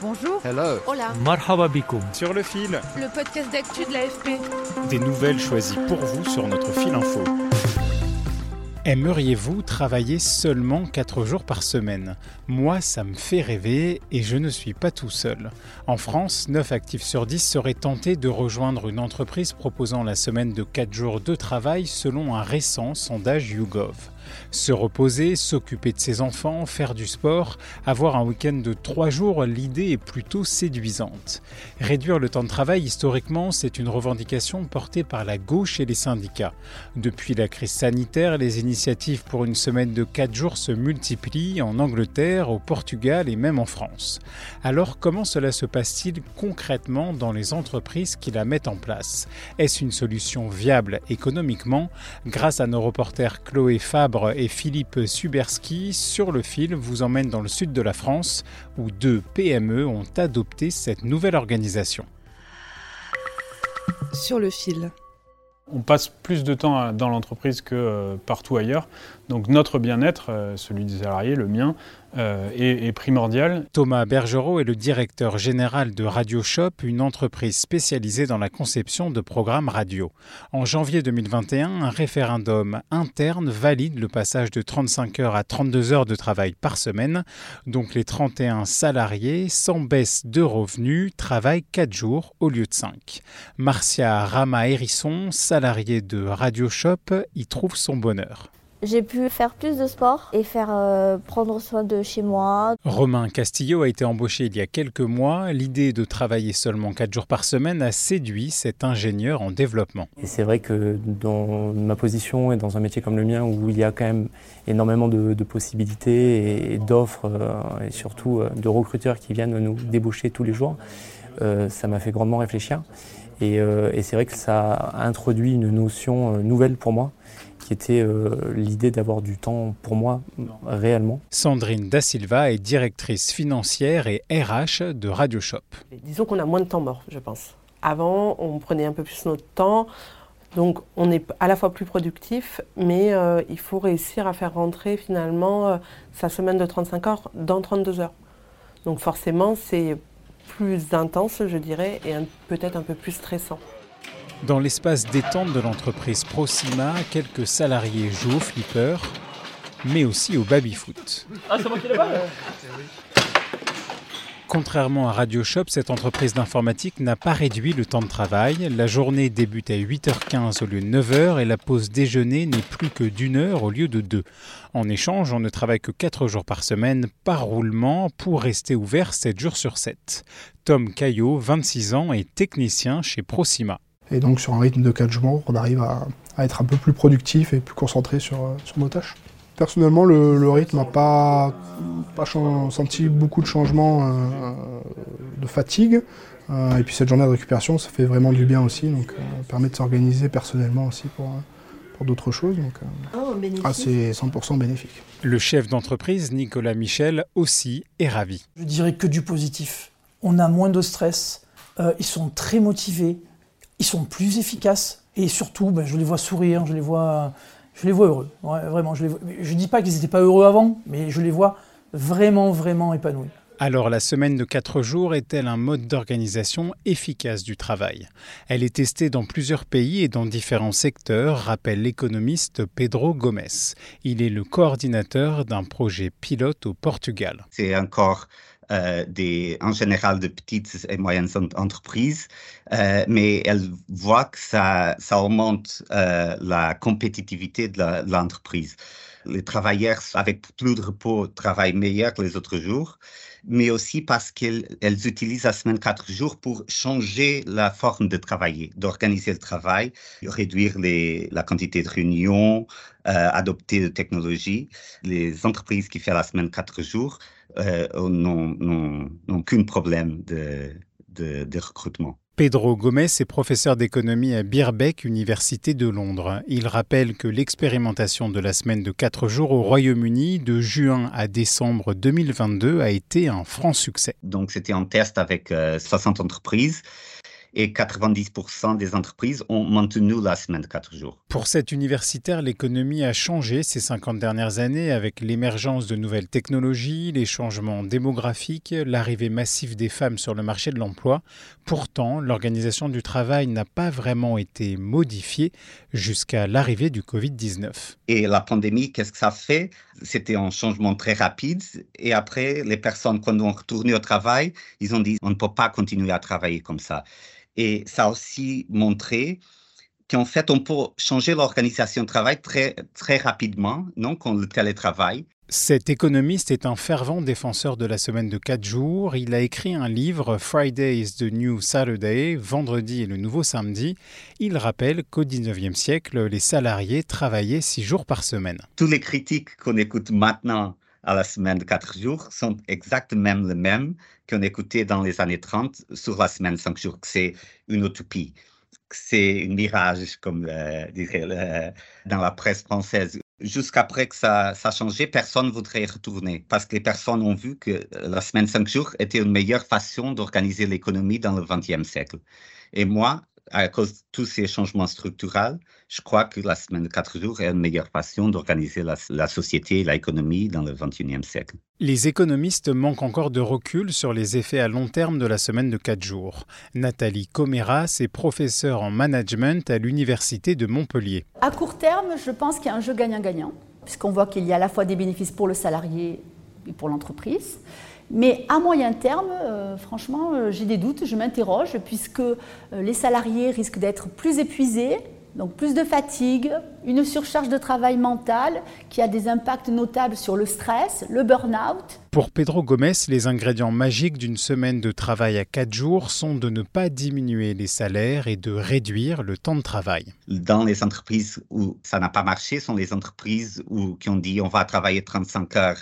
Bonjour. Hello. Hola. Marhaba bikoum. Sur le fil, Le podcast d'actu de l'AFP. des nouvelles choisies pour vous sur notre fil info. Aimeriez-vous travailler seulement 4 jours par semaine? Moi, ça me fait rêver et je ne suis pas tout seul. En France, 9 actifs sur 10 seraient tentés de rejoindre une entreprise proposant la semaine de 4 jours de travail selon un récent sondage YouGov. Se reposer, s'occuper de ses enfants, faire du sport, avoir un week-end de 3 jours, l'idée est plutôt séduisante. Réduire le temps de travail, historiquement, c'est une revendication portée par la gauche et les syndicats. Depuis la crise sanitaire, les initiatives pour une semaine de 4 jours se multiplient en Angleterre, au Portugal et même en France. Alors comment cela se passe-t-il concrètement dans les entreprises qui la mettent en place? Est-ce une solution viable économiquement? Grâce à nos reporters Chloé Fabre et Philippe Suberski, Sur le fil vous emmène dans le sud de la France où deux PME ont adopté cette nouvelle organisation. Sur le fil. On passe plus de temps dans l'entreprise que euh, partout ailleurs. Donc notre bien-être, euh, celui des salariés, le mien, euh, est, primordial. Thomas Bergerot est le directeur général de Radio Shop, une entreprise spécialisée dans la conception de programmes radio. En janvier 2021, un référendum interne valide le passage de 35 heures à 32 heures de travail par semaine. Donc les 31 salariés, sans baisse de revenus, travaillent 4 jours au lieu de 5. Marcia Rama-Hérisson, salariée de Radio Shop, y trouve son bonheur. J'ai pu faire plus de sport et faire euh, prendre soin de chez moi. Romain Castillo a été embauché il y a quelques mois. L'idée de travailler seulement 4 jours par semaine a séduit cet ingénieur en développement. Et c'est vrai que dans ma position et dans un métier comme le mien où il y a quand même énormément de, de possibilités et d'offres euh, et surtout euh, de recruteurs qui viennent nous débaucher tous les jours, euh, ça m'a fait grandement réfléchir. Et, euh, et c'est vrai que ça a introduit une notion nouvelle pour moi qui était euh, l'idée d'avoir du temps pour moi réellement. Sandrine Da Silva est directrice financière et RH de Radio Shop. Disons qu'on a moins de temps mort, je pense. Avant, on prenait un peu plus notre temps, donc on est à la fois plus productif, mais euh, il faut réussir à faire rentrer finalement euh, sa semaine de 35 heures dans 32 heures. Donc forcément, c'est plus intense, je dirais, et peut-être un peu plus stressant. Dans l'espace détente de l'entreprise Proxima, quelques salariés jouent au flipper, mais aussi au baby-foot. Contrairement à Radio Shop, cette entreprise d'informatique n'a pas réduit le temps de travail. La journée débute à 8h15 au lieu de 9h et la pause déjeuner n'est plus que d'une heure au lieu de deux. En échange, on ne travaille que 4 jours par semaine par roulement pour rester ouvert 7 jours sur 7. Tom Caillot, 26 ans, est technicien chez Proxima. Et donc sur un rythme de 4 jours, on arrive à, à être un peu plus productif et plus concentré sur, euh, sur nos tâches. Personnellement, le, le rythme n'a pas, senti beaucoup de changements euh, de fatigue. Euh, et puis cette journée de récupération, ça fait vraiment du bien aussi. Donc euh, ça permet de s'organiser personnellement aussi pour, euh, pour d'autres choses. Donc euh, ah, c'est 100% bénéfique. Le chef d'entreprise, Nicolas Michel, aussi est ravi. Je dirais que du positif. On a moins de stress, euh, ils sont très motivés, ils sont plus efficaces et surtout, ben, je les vois sourire, je les vois, je les vois heureux. Ouais, vraiment, je ne dis pas qu'ils n'étaient pas heureux avant, mais je les vois vraiment, vraiment épanouis. Alors la semaine de 4 jours est-elle un mode d'organisation efficace du travail? Elle est testée dans plusieurs pays et dans différents secteurs, rappelle l'économiste Pedro Gomes. Il est le coordinateur d'un projet pilote au Portugal. C'est encore euh, en général de petites et moyennes en- entreprises, euh, mais elles voient que ça, ça augmente euh, la compétitivité de l'entreprise. Les travailleurs avec plus de repos travaillent meilleur que les autres jours, mais aussi parce qu'elles utilisent la semaine quatre jours pour changer la forme de travailler, d'organiser le travail, réduire la quantité de réunions, euh, adopter des technologies. Les entreprises qui font la semaine quatre jours euh, n'ont qu'un problème de, de, de recrutement. Pedro Gomez est professeur d'économie à Birbeck, Université de Londres. Il rappelle que l'expérimentation de la semaine de 4 jours au Royaume-Uni de juin à décembre 2022 a été un franc succès. Donc c'était un test avec 60 euh, entreprises et 90% des entreprises ont maintenu la semaine de 4 jours. Pour cet universitaire, l'économie a changé ces 50 dernières années avec l'émergence de nouvelles technologies, les changements démographiques, l'arrivée massive des femmes sur le marché de l'emploi. Pourtant, l'organisation du travail n'a pas vraiment été modifiée jusqu'à l'arrivée du Covid-19. Et la pandémie, qu'est-ce que ça fait? C'était un changement très rapide. Et après, les personnes, quand on retourné au travail, ils ont dit on ne peut pas continuer à travailler comme ça. Et ça a aussi montré qu'en fait, on peut changer l'organisation de travail très, très rapidement, non, quand le télétravail. Cet économiste est un fervent défenseur de la semaine de quatre jours. Il a écrit un livre, Friday is the New Saturday, Vendredi est le nouveau samedi. Il rappelle qu'au 19e siècle, les salariés travaillaient six jours par semaine. Tous les critiques qu'on écoute maintenant à la semaine de quatre jours sont exactement les mêmes qu'on écoutait dans les années 30 sur la semaine de cinq jours. C'est une utopie. C'est un mirage, comme euh, dirait dans la presse française. Jusqu'après que ça, a changé, personne ne voudrait y retourner parce que les personnes ont vu que la semaine de cinq jours était une meilleure façon d'organiser l'économie dans le XXe siècle. Et moi, à cause de tous ces changements structurels, je crois que la semaine de quatre jours est une meilleure façon d'organiser la, société et l'économie dans le XXIe siècle. Les économistes manquent encore de recul sur les effets à long terme de la semaine de quatre jours. Nathalie Comeras est professeure en management à l'Université de Montpellier. À court terme, je pense qu'il y a un jeu gagnant-gagnant, puisqu'on voit qu'il y a à la fois des bénéfices pour le salarié et pour l'entreprise. Mais à moyen terme, euh, franchement, euh, j'ai des doutes, je m'interroge, puisque euh, les salariés risquent d'être plus épuisés, donc plus de fatigue, une surcharge de travail mental qui a des impacts notables sur le stress, le burn-out. Pour Pedro Gomez, les ingrédients magiques d'une semaine de travail à 4 jours sont de ne pas diminuer les salaires et de réduire le temps de travail. Dans les entreprises où ça n'a pas marché, sont les entreprises où, qui ont dit on va travailler 35 heures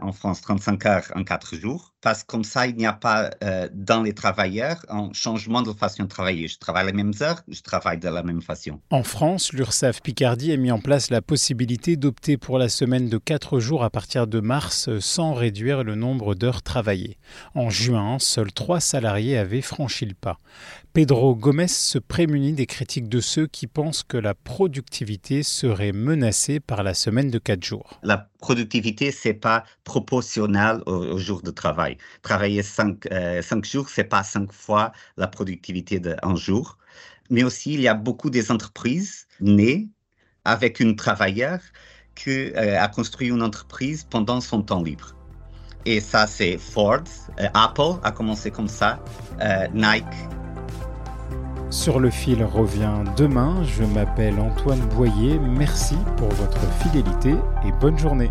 en France 35 heures en 4 jours, parce que comme ça, il n'y a pas euh, dans les travailleurs un changement de façon de travailler. Je travaille les mêmes heures, je travaille de la même façon. En France, l'URSSAF Picardie a mis en place la possibilité d'opter pour la semaine de 4 jours à partir de mars sans réduire le nombre d'heures travaillées. En juin, seuls 3 salariés avaient franchi le pas. Pedro Gomez se prémunit des critiques de ceux qui pensent que la productivité serait menacée par la semaine de 4 jours. La productivité, c'est pas proportionnel au, jour de travail. Travailler 5 euh, cinq, jours, c'est pas 5 fois la productivité d'un jour. Mais aussi, il y a beaucoup des entreprises nées avec une travailleur qui euh, a construit une entreprise pendant son temps libre. Et ça, c'est Ford, euh, Apple a commencé comme ça, Nike sur le fil revient demain. Je m'appelle Antoine Boyer. Merci pour votre fidélité et bonne journée.